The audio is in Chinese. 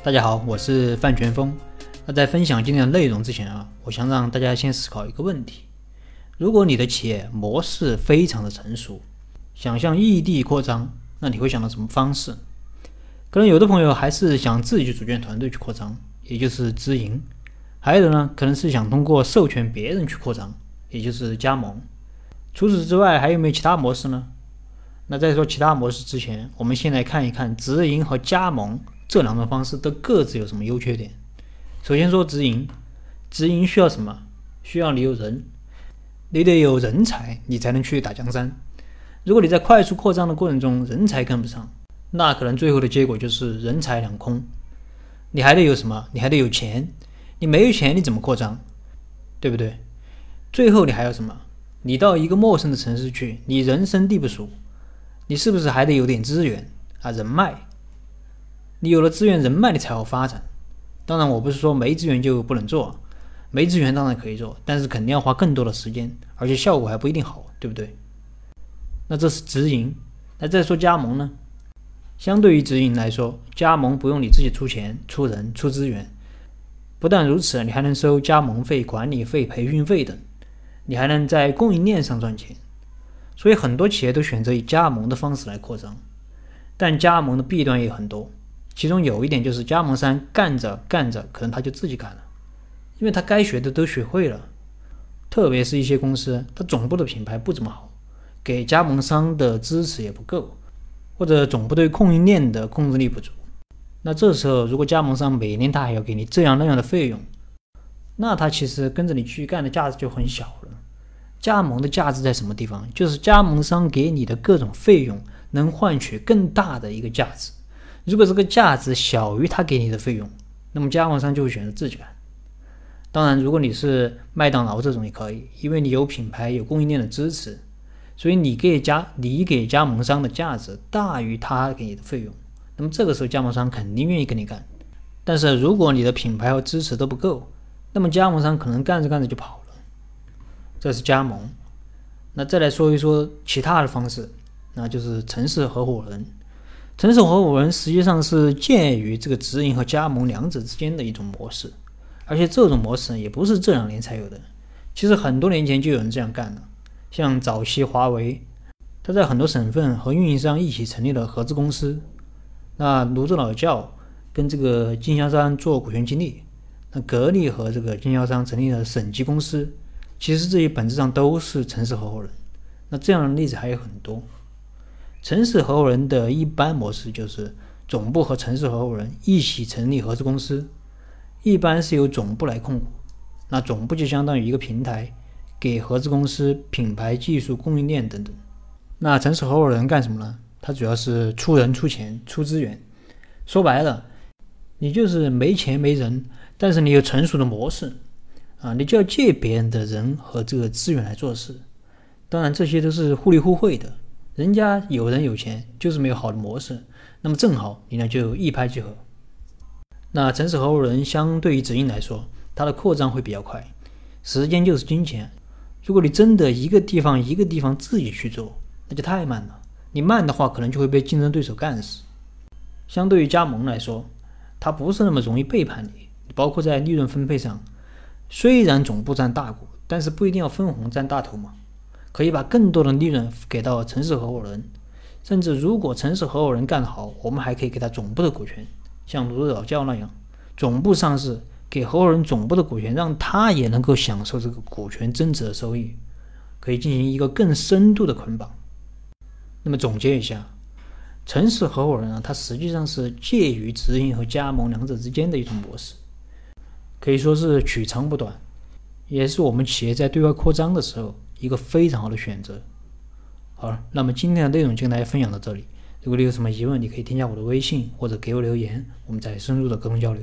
大家好，我是范全峰。那在分享今天的内容之前啊，我想让大家先思考一个问题：如果你的企业模式非常的成熟，想向异地扩张，那你会想到什么方式？可能有的朋友还是想自己去组建团队去扩张，也就是直营；还有的呢，可能是想通过授权别人去扩张，也就是加盟。除此之外，还有没有其他模式呢？那在说其他模式之前，我们先来看一看直营和加盟。这两种方式都各自有什么优缺点？首先说直营，直营需要什么？需要你有人，你得有人才，你才能去打江山。如果你在快速扩张的过程中人才跟不上，那可能最后的结果就是人财两空。你还得有什么？你还得有钱。你没有钱，你怎么扩张？对不对？最后你还要什么？你到一个陌生的城市去，你人生地不熟，你是不是还得有点资源啊？人脉。你有了资源人脉，你才好发展。当然，我不是说没资源就不能做，没资源当然可以做，但是肯定要花更多的时间，而且效果还不一定好，对不对？那这是直营。那再说加盟呢？相对于直营来说，加盟不用你自己出钱、出人、出资源。不但如此，你还能收加盟费、管理费、培训费等，你还能在供应链上赚钱。所以很多企业都选择以加盟的方式来扩张，但加盟的弊端也很多。其中有一点就是加盟商干着干着，可能他就自己干了，因为他该学的都学会了。特别是一些公司，它总部的品牌不怎么好，给加盟商的支持也不够，或者总部对供应链的控制力不足。那这时候，如果加盟商每年他还要给你这样那样的费用，那他其实跟着你去干的价值就很小了。加盟的价值在什么地方？就是加盟商给你的各种费用能换取更大的一个价值。如果这个价值小于他给你的费用，那么加盟商就会选择自己干。当然，如果你是麦当劳这种也可以，因为你有品牌、有供应链的支持，所以你给加你给加盟商的价值大于他给你的费用，那么这个时候加盟商肯定愿意跟你干。但是如果你的品牌和支持都不够，那么加盟商可能干着干着就跑了。这是加盟。那再来说一说其他的方式，那就是城市合伙人。城市合伙人实际上是介于这个直营和加盟两者之间的一种模式，而且这种模式也不是这两年才有的，其实很多年前就有人这样干了。像早期华为，他在很多省份和运营商一起成立了合资公司，那泸州老窖跟这个经销商做股权激励，那格力和这个经销商成立了省级公司，其实这些本质上都是城市合伙人。那这样的例子还有很多。城市合伙人的一般模式就是总部和城市合伙人一起成立合资公司，一般是由总部来控股。那总部就相当于一个平台，给合资公司品牌、技术、供应链等等。那城市合伙人干什么呢？他主要是出人、出钱、出资源。说白了，你就是没钱没人，但是你有成熟的模式啊，你就要借别人的人和这个资源来做事。当然，这些都是互利互惠的。人家有人有钱，就是没有好的模式，那么正好你呢就一拍即合。那城市合伙人相对于直营来说，它的扩张会比较快，时间就是金钱。如果你真的一个地方一个地方自己去做，那就太慢了。你慢的话，可能就会被竞争对手干死。相对于加盟来说，它不是那么容易背叛你，包括在利润分配上，虽然总部占大股，但是不一定要分红占大头嘛。可以把更多的利润给到城市合伙人，甚至如果城市合伙人干得好，我们还可以给他总部的股权，像泸州老窖那样，总部上市，给合伙人总部的股权，让他也能够享受这个股权增值的收益，可以进行一个更深度的捆绑。那么总结一下，城市合伙人啊，它实际上是介于直营和加盟两者之间的一种模式，可以说是取长补短，也是我们企业在对外扩张的时候。一个非常好的选择。好了，那么今天的内容就跟大家分享到这里。如果你有什么疑问，你可以添加我的微信或者给我留言，我们再深入的沟通交流。